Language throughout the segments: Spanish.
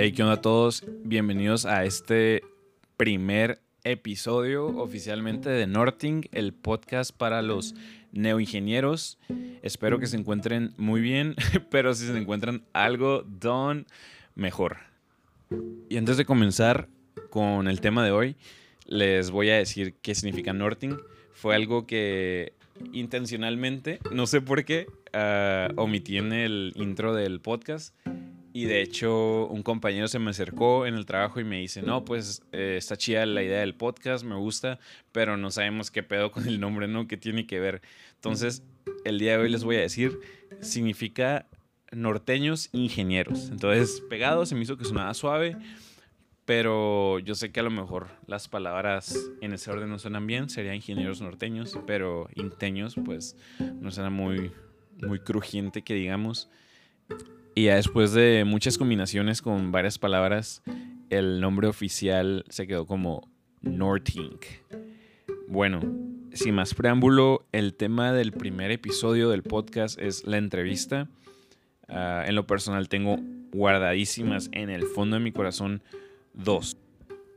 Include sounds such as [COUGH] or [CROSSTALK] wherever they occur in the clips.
Hey, ¿qué onda a todos? Bienvenidos a este primer episodio oficialmente de Norting, el podcast para los neoingenieros. Espero que se encuentren muy bien, [LAUGHS] pero si se encuentran algo don, mejor. Y antes de comenzar con el tema de hoy, les voy a decir qué significa Norting. Fue algo que intencionalmente, no sé por qué, uh, omití en el intro del podcast y de hecho, un compañero se me acercó en el trabajo y me dice, no, pues eh, está chida la idea del podcast, me gusta, pero no sabemos qué pedo con el nombre, ¿no? ¿Qué tiene que ver? Entonces, el día de hoy les voy a decir, significa norteños ingenieros. Entonces, pegado, se me hizo que sonaba suave, pero yo sé que a lo mejor las palabras en ese orden no suenan bien, serían ingenieros norteños, pero inteños, pues no suena muy, muy crujiente que digamos. Y ya después de muchas combinaciones con varias palabras, el nombre oficial se quedó como Nortink. Bueno, sin más preámbulo, el tema del primer episodio del podcast es la entrevista. Ah, en lo personal tengo guardadísimas en el fondo de mi corazón dos.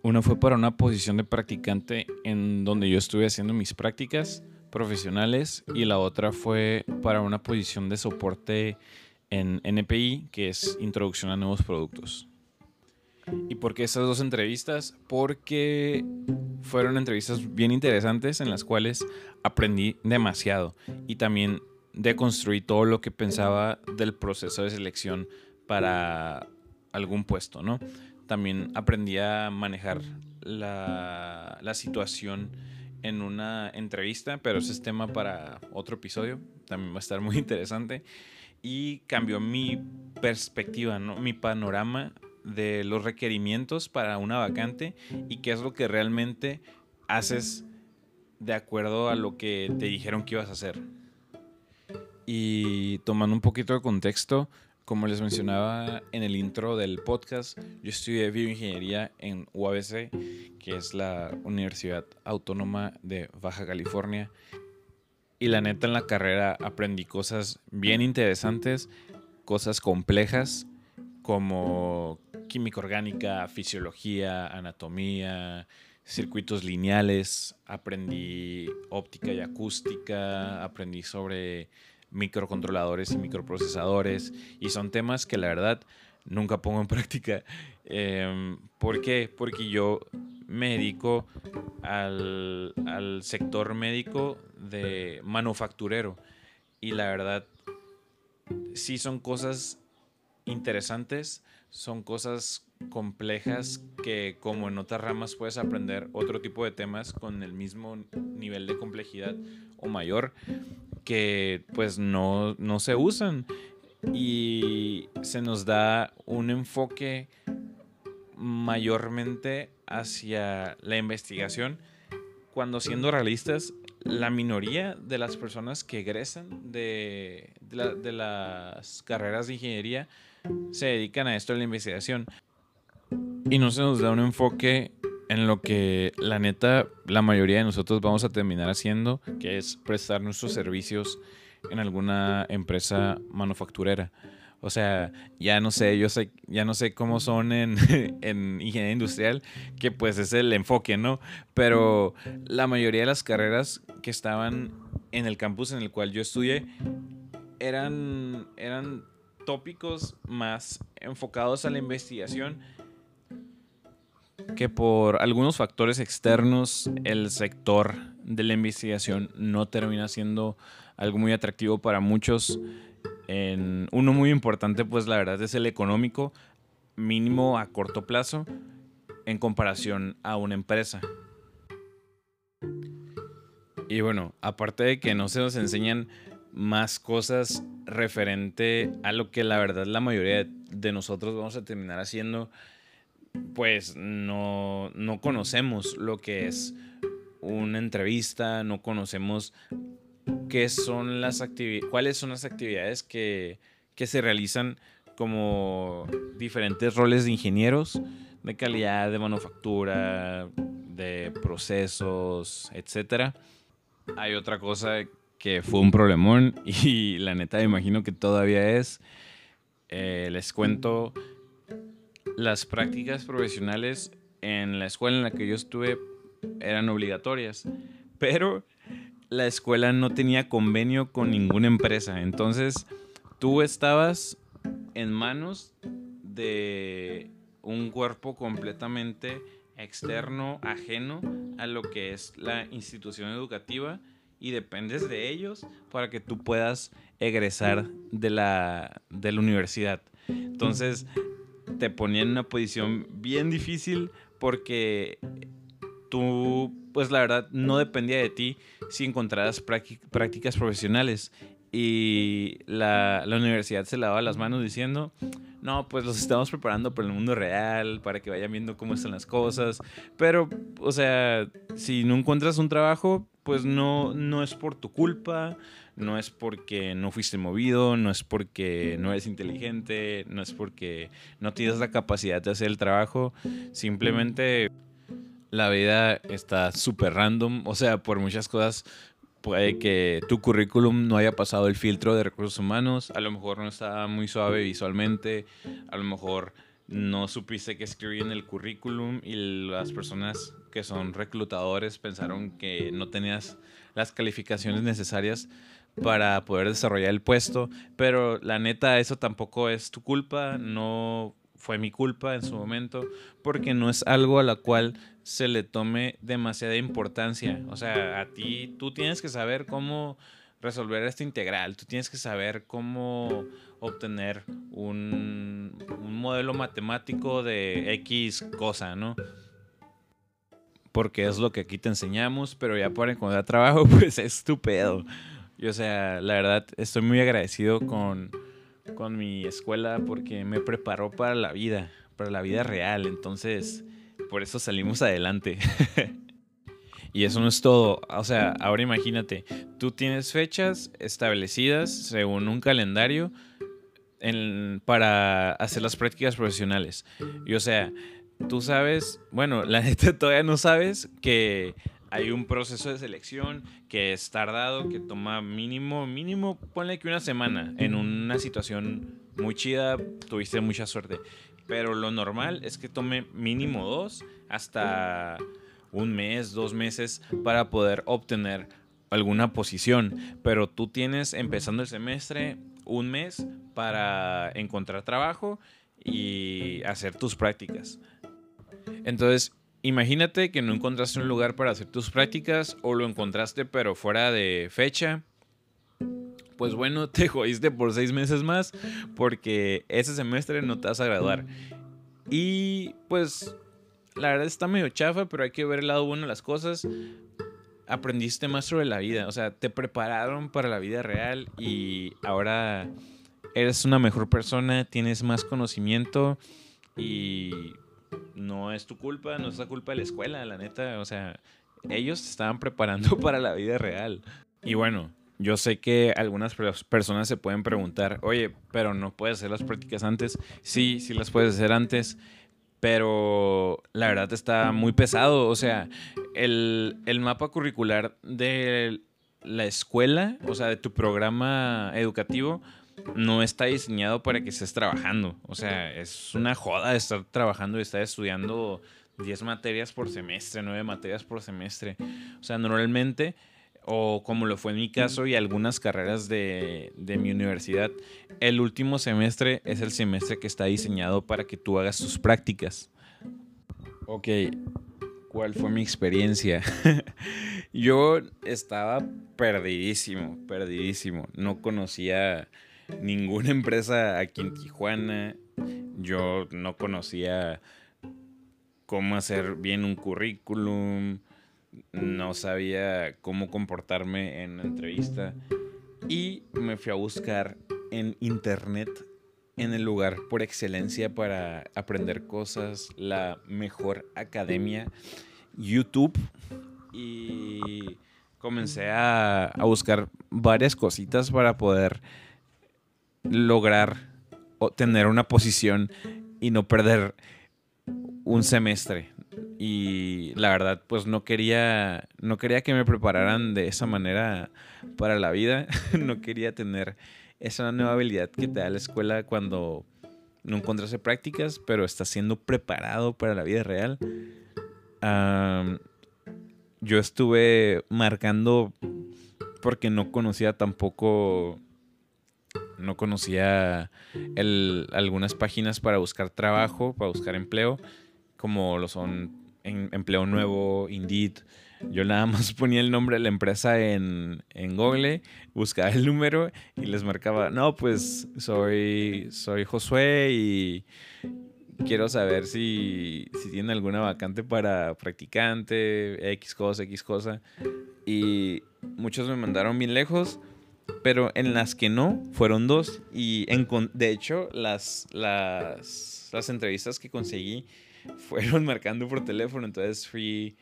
Una fue para una posición de practicante en donde yo estuve haciendo mis prácticas profesionales y la otra fue para una posición de soporte en NPI, que es Introducción a Nuevos Productos. ¿Y por qué estas dos entrevistas? Porque fueron entrevistas bien interesantes en las cuales aprendí demasiado y también deconstruí todo lo que pensaba del proceso de selección para algún puesto, ¿no? También aprendí a manejar la, la situación en una entrevista, pero ese es tema para otro episodio, también va a estar muy interesante y cambió mi perspectiva, ¿no? mi panorama de los requerimientos para una vacante y qué es lo que realmente haces de acuerdo a lo que te dijeron que ibas a hacer. Y tomando un poquito de contexto, como les mencionaba en el intro del podcast, yo estudié bioingeniería en UABC, que es la Universidad Autónoma de Baja California, y la neta en la carrera aprendí cosas bien interesantes, cosas complejas como química orgánica, fisiología, anatomía, circuitos lineales, aprendí óptica y acústica, aprendí sobre microcontroladores y microprocesadores y son temas que la verdad nunca pongo en [LAUGHS] práctica. Em, ¿Por qué? Porque yo me dedico al, al sector médico de manufacturero. Y la verdad, sí son cosas interesantes, son cosas complejas que como en otras ramas puedes aprender otro tipo de temas con el mismo nivel de complejidad o mayor que pues no, no se usan y se nos da un enfoque mayormente hacia la investigación cuando siendo realistas la minoría de las personas que egresan de, de, las carreras de ingeniería se dedican a esto de la investigación. Y no se nos da un enfoque en lo que la neta la mayoría de nosotros vamos a terminar haciendo, que es prestar nuestros servicios en alguna empresa manufacturera. O sea, ya no sé, yo sé, ya no sé cómo son en, [LAUGHS] en, ingeniería industrial, que pues es el enfoque, ¿no? Pero la mayoría de las carreras que estaban en el campus en el cual yo estudié eran, eran tópicos más enfocados a la investigación que por algunos factores externos el sector de la investigación no termina siendo algo muy atractivo para muchos uno muy importante, pues la verdad es el económico, mínimo a corto plazo, en comparación a una empresa. Y bueno, aparte de que no se nos enseñan más cosas referente a lo que la verdad la mayoría de nosotros vamos a terminar haciendo, pues no, no conocemos lo que es una entrevista, no conocemos qué son las cuáles son las actividades que, se realizan como diferentes roles de ingenieros de calidad, de manufactura, de procesos, etc. Hay otra cosa que fue un problemón [LAUGHS] y la neta me imagino que todavía es. Eh, les cuento, las prácticas profesionales en la escuela en la que yo estuve eran obligatorias, pero la escuela no tenía convenio con ninguna empresa. Entonces, tú estabas en manos de un cuerpo completamente externo, ajeno a lo que es la institución educativa y dependes de ellos para que tú puedas egresar de la, de la universidad. Entonces, te ponían en una posición bien difícil porque tú, pues la verdad, no dependía de ti si encontraras prácticas profesionales. Y la, la, universidad se lavaba las manos diciendo, no, pues los estamos preparando para el mundo real, para que vayan viendo cómo están las cosas. Pero, o sea, si no encuentras un trabajo, pues no, no es por tu culpa, no es porque no fuiste movido, no es porque no eres inteligente, no es porque no tienes la capacidad de hacer el trabajo, simplemente la vida está súper random, o sea, por muchas cosas puede que tu currículum no haya pasado el filtro de recursos humanos, a lo mejor no está muy suave visualmente, a lo mejor no supiste que escribir en el currículum y las personas que son reclutadores pensaron que no tenías las calificaciones necesarias para poder desarrollar el puesto, pero la neta eso tampoco es tu culpa, no fue mi culpa en su momento, porque no es algo a la cual se le tome demasiada importancia. O sea, a ti tú tienes que saber cómo resolver esta integral, tú tienes que saber cómo obtener un, modelo matemático de X cosa, ¿no? Porque es lo que aquí te enseñamos, pero ya para encontrar trabajo, [LAUGHS] pues es estupendo. Y o sea, la verdad, estoy muy agradecido con, con mi escuela porque me preparó para la vida, para la vida real. Entonces, por eso salimos adelante. [LAUGHS] y eso no es todo. O sea, ahora imagínate, tú tienes fechas establecidas según un calendario para hacer las prácticas profesionales. Y o sea, tú sabes, bueno, la [LAUGHS] neta todavía no sabes que hay un proceso de selección que es tardado, que toma mínimo, mínimo, ponle que una semana. En una situación muy chida, tuviste mucha suerte. Pero lo normal es que tome mínimo dos hasta un mes, dos meses para poder obtener alguna posición. Pero tú tienes, empezando el semestre, un mes para encontrar trabajo y hacer tus prácticas. Entonces, Imagínate que no encontraste un lugar para hacer tus prácticas o lo encontraste pero fuera de fecha. Pues bueno, [LAUGHS] te jodiste por seis meses más porque ese semestre no te vas a graduar. Y pues la verdad está medio chafa, pero hay que ver el lado bueno de las cosas. Aprendiste más sobre la vida, o sea, te prepararon para la vida real y ahora eres una mejor persona, tienes más conocimiento y no es tu culpa, no es la culpa de la escuela, la neta. O sea, ellos estaban preparando [LAUGHS] para la vida real. Y bueno, yo sé que algunas personas se pueden preguntar, oye, pero no puedes hacer las prácticas antes. Sí, sí las puedes hacer antes, pero la verdad está muy pesado. O sea, el, el mapa curricular de la escuela, o sea, de tu programa educativo, no está diseñado para que estés trabajando. O sea, es una joda estar trabajando y estar estudiando 10 materias por semestre, 9 materias por semestre. O sea, normalmente, o como lo fue en mi caso y algunas carreras de, mi universidad, el último semestre es el semestre que está diseñado para que tú hagas tus prácticas. Ok, ¿cuál fue mi experiencia? [LAUGHS] Yo estaba perdidísimo, perdidísimo. No conocía ninguna empresa aquí en Tijuana. Yo no conocía cómo hacer bien un currículum, no sabía cómo comportarme en una entrevista y me fui a buscar en internet en el lugar por excelencia para aprender cosas, la mejor academia, YouTube y comencé a, a buscar varias cositas para poder lograr tener una posición y no perder un semestre. Y la verdad, pues no quería, no quería que me prepararan de esa manera para la vida. [LAUGHS] no quería tener esa nueva habilidad que te da la escuela cuando no encontrarse prácticas, pero está siendo preparado para la vida real. yo estuve marcando porque no conocía tampoco, no conocía algunas páginas para buscar trabajo, para buscar empleo, como lo son Empleo Nuevo, Indeed. Yo nada más [LAUGHS] ponía el nombre de la empresa en, Google, buscaba el número y les marcaba, no, pues soy, soy Josué y quiero saber si, si tienen alguna vacante para practicante, X cosa, X cosa. Y muchos me mandaron bien lejos, pero en las que no, fueron dos. Y de hecho, las, las, las entrevistas que conseguí [LAUGHS] fueron marcando por teléfono, entonces fui,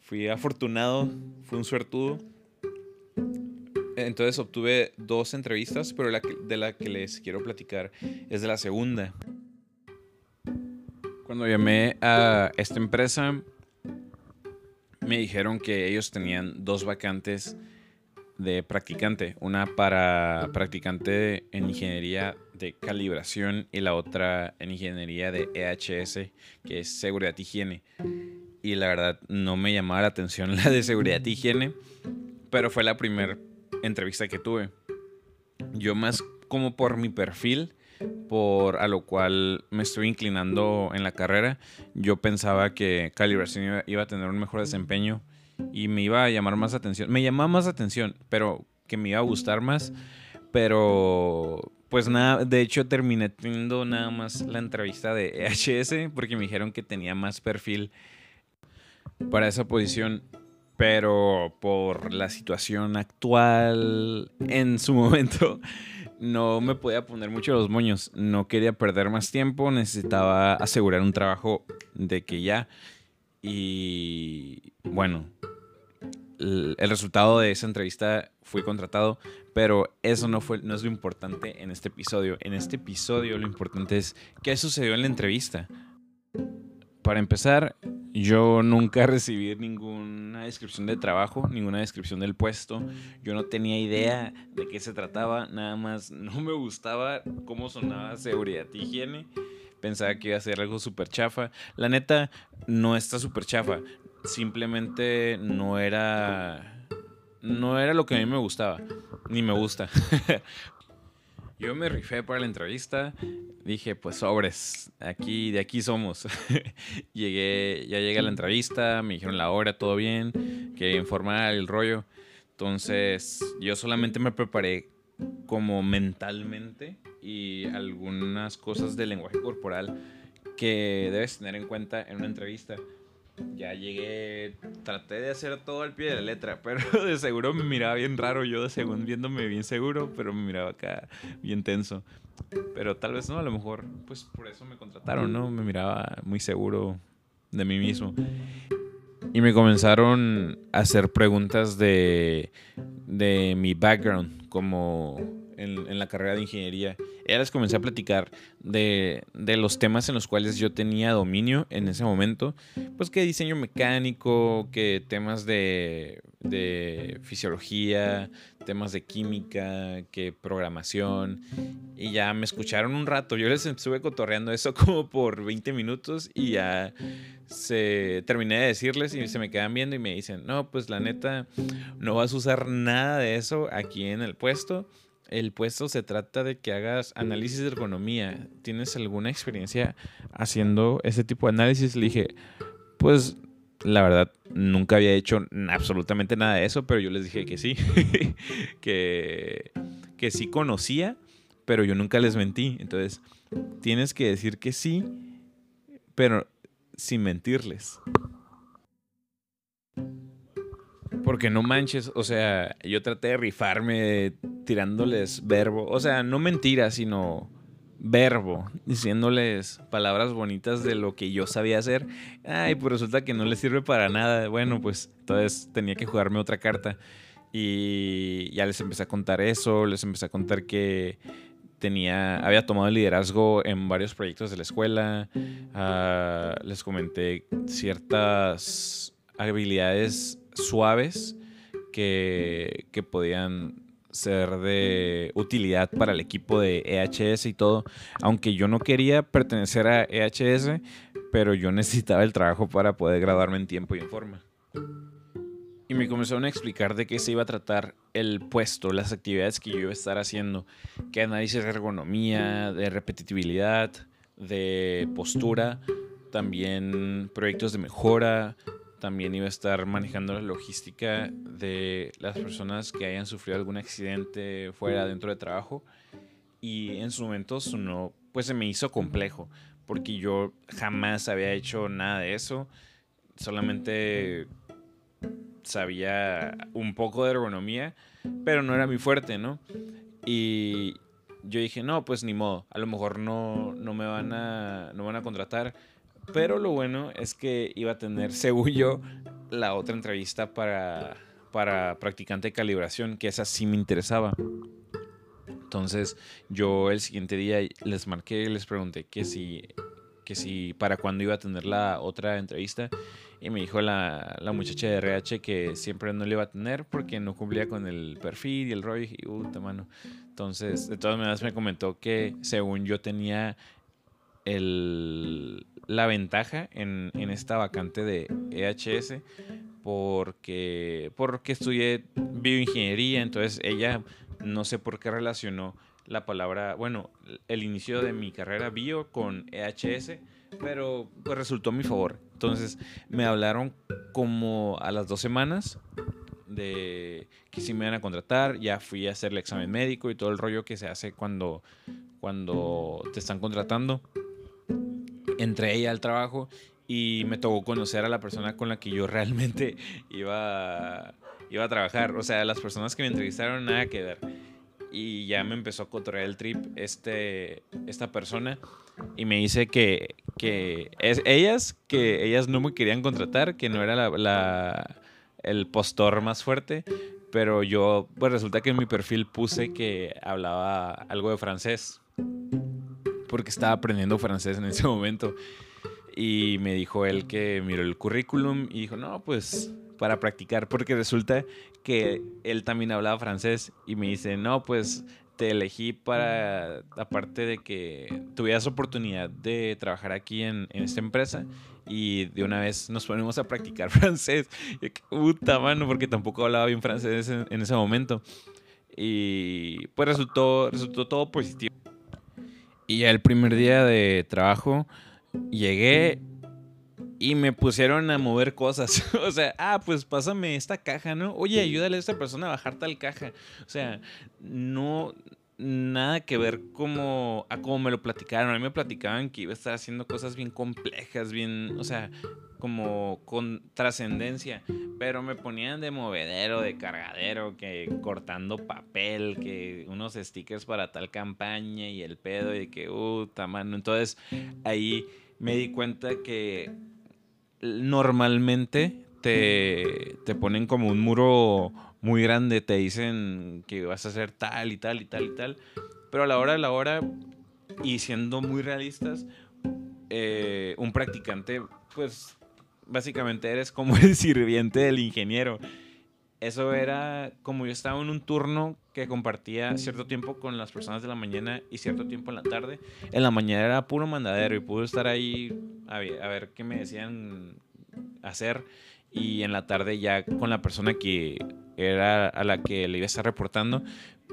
fui afortunado, fui un suertudo. Entonces obtuve dos entrevistas, pero de la que les quiero platicar es de la segunda. Cuando llamé a esta empresa, me dijeron que ellos tenían dos vacantes de practicante, una para practicante en ingeniería de calibración y la otra en ingeniería de EHS, que es seguridad y higiene. Y la verdad no me llamaba la atención [LAUGHS] la de seguridad y higiene, pero fue la primera entrevista que tuve. Yo más como por mi perfil, por a lo cual me estoy inclinando en la carrera, yo pensaba que calibración iba a tener un mejor desempeño y me iba a llamar más atención. Me llamaba más atención, pero que me iba a gustar más. Pero, pues nada, de hecho terminé teniendo nada más la entrevista de EHS porque me dijeron que tenía más perfil para esa posición. Pero por la situación actual en su [LAUGHS] momento no me podía poner mucho los moños. No quería perder más tiempo, necesitaba asegurar un trabajo de que ya. Y bueno, el, resultado de esa entrevista fui contratado, pero eso no, fue, no es lo importante en este episodio. En este episodio lo importante es qué sucedió en la entrevista. Para empezar, yo nunca [LAUGHS] recibí ninguna descripción de trabajo, ninguna descripción del puesto. Yo no tenía idea de qué se trataba, nada más no me gustaba cómo sonaba seguridad y higiene. Pensaba que iba a ser algo súper chafa. La neta, no está súper chafa simplemente no era no era lo que a mí me gustaba, ni me gusta. [LAUGHS] Yo me rifé para la entrevista, dije, pues sobres, aquí de aquí somos. [LAUGHS] llegué, ya llegué a la entrevista, me dijeron la hora, todo bien, que informar el rollo. Entonces, yo solamente me preparé como mentalmente y algunas cosas de lenguaje corporal que debes tener en cuenta en una entrevista ya llegué, traté de hacer todo al pie de la letra, [LAUGHS] pero de seguro me miraba bien raro yo, de según viéndome bien seguro, pero me miraba acá bien tenso. Pero tal vez no, a lo mejor, pues por eso me contrataron, ¿no? Me miraba muy seguro de mí mismo. Y me comenzaron a hacer preguntas de, de mi background, como en, la carrera de ingeniería. Ya les comencé a platicar de, los temas en los cuales yo tenía dominio en ese momento. Pues que diseño mecánico, que temas de, de fisiología, temas de química, que programación. Y ya me escucharon un rato. Yo les estuve cotorreando eso [LAUGHS] como por 20 minutos y ya se terminé de decirles y se me quedan viendo y me dicen, no, pues la neta, no vas a usar nada de eso aquí en el puesto el puesto se trata de que hagas análisis de ergonomía. ¿Tienes alguna experiencia haciendo ese tipo de análisis? Le dije, pues la verdad, nunca había hecho absolutamente nada de eso, pero yo les dije que sí, [LAUGHS] que, que sí conocía, pero yo nunca les mentí. Entonces, tienes que decir que sí, pero sin mentirles. Porque no manches, o sea, yo traté de rifarme tirándoles verbo, o sea, no mentiras, sino verbo, diciéndoles palabras bonitas de lo que yo sabía hacer. Ay, pues resulta que no les sirve para nada. Bueno, pues entonces tenía que jugarme otra carta. Y ya les empecé a contar eso, les empecé a contar que tenía, había tomado liderazgo en varios proyectos de la escuela. Ah, les comenté ciertas habilidades suaves que, que podían ser de utilidad para el equipo de EHS y todo. Aunque yo no quería pertenecer a EHS, pero yo necesitaba el trabajo para poder graduarme en tiempo y en forma. Y me comenzaron a explicar de qué se iba a tratar el puesto, las actividades que yo iba a estar haciendo, que análisis de ergonomía, de repetitividad, de postura, también proyectos de mejora, también iba a estar manejando la logística de las personas que hayan sufrido algún accidente fuera dentro de trabajo. Y en su momento sonó, pues se me hizo complejo, porque yo jamás había hecho nada de eso. Solamente sabía un poco de ergonomía, pero no era muy fuerte, ¿no? Y yo dije, no, pues ni modo, a lo mejor no, no me van a, no van a contratar, pero lo bueno es que iba a tener, según yo, la otra entrevista para, para practicante de calibración, que esa sí me interesaba. Entonces yo el siguiente día les marqué y les pregunté que si, que si para cuándo iba a tener la otra entrevista y me dijo la, la, muchacha de RH que siempre no le iba a tener porque no cumplía con el perfil y el rollo. Y puta mano. Entonces, de todas maneras, me comentó que según yo tenía el, la ventaja en, esta vacante de EHS porque, porque estudié bioingeniería. Entonces, ella no sé por qué relacionó la palabra, bueno, el inicio de mi carrera bio con EHS pero pues resultó a mi favor. Entonces me hablaron como a las dos semanas de que si me iban a contratar, ya fui a hacer el examen médico y todo el rollo que se hace cuando, cuando te están contratando. Entré ella al trabajo y me tocó conocer a la persona con la que yo realmente [LAUGHS] iba, iba a trabajar. O sea, las personas que me entrevistaron nada que ver. Y ya me empezó a cotorrear el trip este, esta persona y me dice que, que es, ellas, que ellas no me querían contratar, que no era la, el postor más fuerte, pero yo, pues resulta que en mi perfil puse que hablaba algo de francés, porque estaba aprendiendo francés en ese [LAUGHS] momento. Y me dijo él que miró el currículum y dijo, no, pues para practicar, porque resulta que él también hablaba francés y me dice, no, pues te elegí para, aparte de que tuvieras oportunidad de trabajar aquí en, esta empresa y de una vez nos ponemos a practicar [LAUGHS] francés. Y, puta mano, porque tampoco hablaba bien francés en, en, ese momento. Y pues resultó, resultó todo positivo. Y el primer día de trabajo llegué y me pusieron a mover cosas. [LAUGHS] o sea, ah, pues pásame esta caja, ¿no? Oye, ayúdale a esta persona a bajar tal caja. O sea, no, nada que ver como a cómo me lo platicaron. A mí me platicaban que iba a estar haciendo cosas bien complejas, bien, o sea, como con trascendencia. Pero me ponían de movedero, de cargadero, que cortando papel, que unos stickers para tal campaña y el pedo y que, uh, mano. Entonces ahí me di cuenta que normalmente te, te ponen como un muro muy grande, te dicen que vas a hacer tal y tal y tal y tal, pero a la hora de la hora, y siendo muy realistas, eh, un practicante, pues básicamente eres como el [LAUGHS] sirviente del ingeniero. Eso era como yo estaba en un turno que compartía cierto tiempo con las personas de la mañana y cierto tiempo en la tarde. En la mañana era puro mandadero y pude estar ahí a ver, a ver qué me decían hacer y en la tarde ya con la persona que era a la que le iba a estar reportando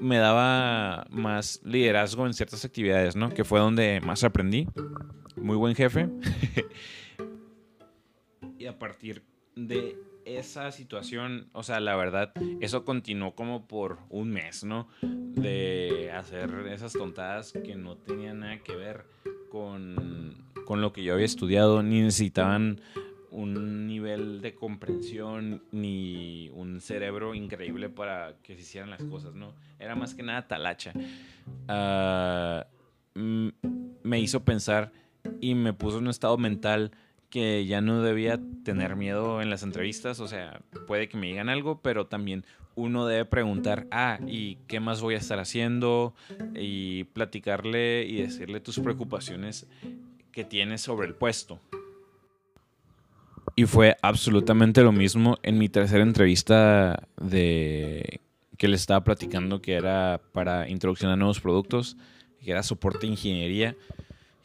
me daba más liderazgo en ciertas actividades, ¿no? Que fue donde más aprendí. Muy buen jefe. [LAUGHS] y a partir de esa situación, o sea, la verdad, eso continuó como por un mes, ¿no? De hacer esas tontadas que no tenían nada que ver con, con lo que yo había estudiado, ni necesitaban un nivel de comprensión ni un cerebro increíble para que se hicieran las cosas, ¿no? Era más que nada talacha. Ah, me hizo pensar y me puso en un estado mental que ya no debía tener miedo en las entrevistas, o sea, puede que me digan algo, pero también uno debe preguntar, ah, ¿y qué más voy a estar haciendo? Y platicarle y decirle tus preocupaciones que tienes sobre el puesto. Y fue absolutamente lo mismo en mi tercera entrevista de, que les estaba platicando que era para introducción a nuevos productos, que era soporte de ingeniería.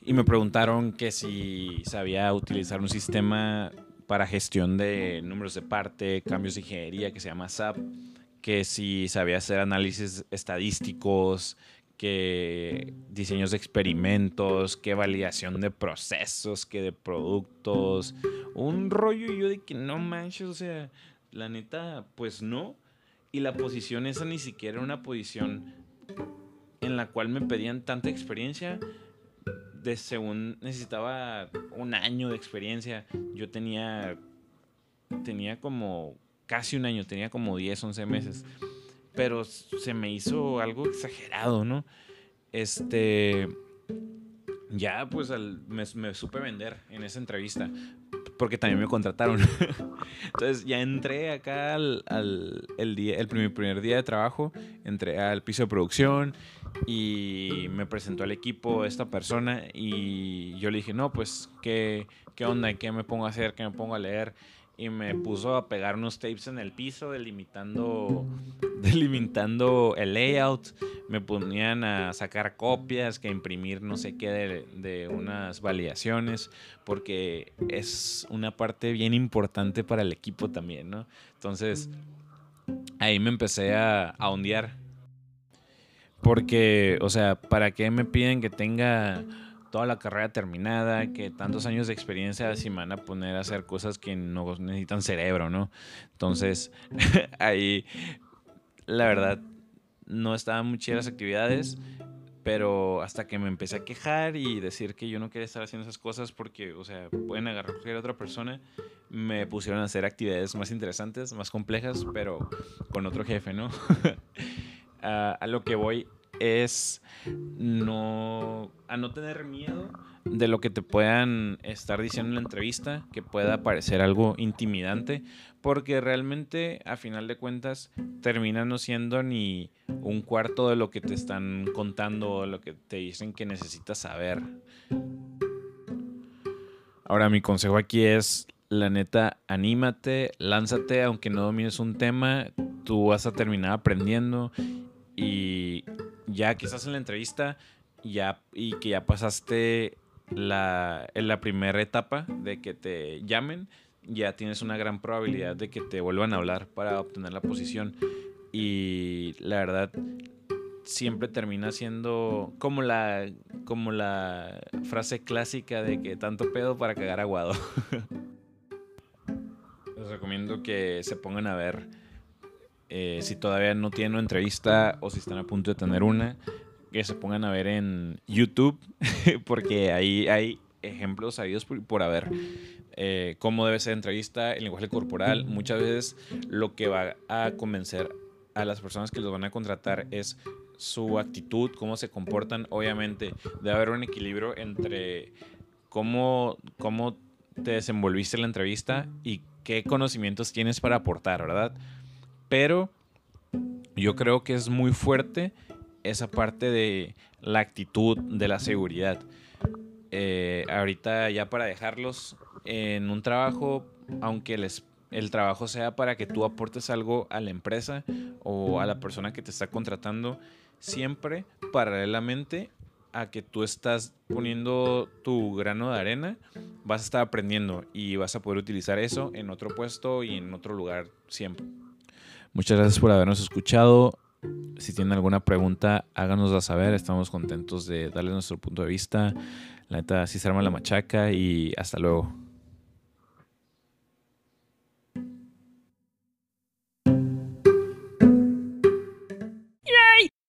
Y me preguntaron que si sabía utilizar un sistema para gestión de números de parte, cambios de ingeniería que se llama SAP, que si sabía hacer análisis estadísticos, que diseños de experimentos, que validación de procesos, que de productos, un rollo yo de que no manches, o sea, la neta, pues no. Y la posición esa ni siquiera era una posición en la cual me pedían tanta experiencia. Según necesitaba un año de experiencia, yo tenía, tenía como casi un año, tenía como 10, 11 meses. Pero se me hizo algo exagerado, ¿no? Este. Ya, pues me, me supe vender en esa entrevista porque también me contrataron. [LAUGHS] Entonces ya entré acá al, el, día, el primer, primer día de trabajo, entré al piso de producción y me presentó al equipo esta persona y yo le dije, no, pues, ¿qué, qué onda? ¿Qué me pongo a hacer? ¿Qué me pongo a leer? Y me puso a pegar unos tapes en el piso delimitando, [LAUGHS] delimitando el layout. Me ponían a sacar copias, que imprimir no sé qué de, de, unas validaciones, porque es una parte bien importante para el equipo también, ¿no? Entonces, ahí me empecé a, a ondear. Porque, o sea, ¿para qué me piden que tenga toda la carrera terminada, que tantos años de experiencia si me van a poner a hacer cosas que no necesitan cerebro, ¿no? Entonces, [LAUGHS] ahí, la verdad, no estaban muy chidas las actividades, pero hasta que me empecé a quejar y decir que yo no quería estar haciendo esas cosas porque, o sea, pueden agarrar a cualquier otra persona, me pusieron a hacer actividades más interesantes, más complejas, pero con otro jefe, ¿no? [LAUGHS] a lo que voy es no, a no tener miedo de lo que te puedan estar diciendo en la entrevista, que pueda parecer algo intimidante, porque realmente a final de cuentas termina no siendo ni un cuarto de lo que te están contando o lo que te dicen que necesitas saber. Ahora mi consejo aquí es, la neta, anímate, lánzate, aunque no domines un tema, tú vas a terminar aprendiendo y ya quizás en la entrevista ya, y que ya pasaste la, en la primera etapa de que te llamen, ya tienes una gran probabilidad de que te vuelvan a hablar para obtener la posición. Y la verdad, siempre termina siendo como la, como la frase clásica de que tanto pedo para cagar aguado. [LAUGHS] Les recomiendo que se pongan a ver eh, si todavía no tienen una entrevista o si están a punto de tener una, que se pongan a ver en YouTube, [LAUGHS] porque ahí hay ejemplos sabidos por, por haber. Eh, cómo debe ser entrevista, el lenguaje corporal. Muchas veces lo que va a convencer a las personas que los van a contratar es su actitud, cómo se comportan. Obviamente debe haber un equilibrio entre cómo, cómo te desenvolviste en la entrevista y qué conocimientos tienes para aportar, ¿verdad? Pero yo creo que es muy fuerte esa parte de la actitud, de la seguridad. Eh, ahorita ya para dejarlos en un trabajo, aunque el trabajo sea para que tú aportes algo a la empresa o a la persona que te está contratando, siempre paralelamente a que tú estás poniendo tu grano de arena, vas a estar aprendiendo y vas a poder utilizar eso en otro puesto y en otro lugar siempre. Muchas gracias por habernos escuchado. Si tienen alguna pregunta, háganosla saber. Estamos contentos de darles nuestro punto de vista. La neta, así se arma la machaca y hasta luego.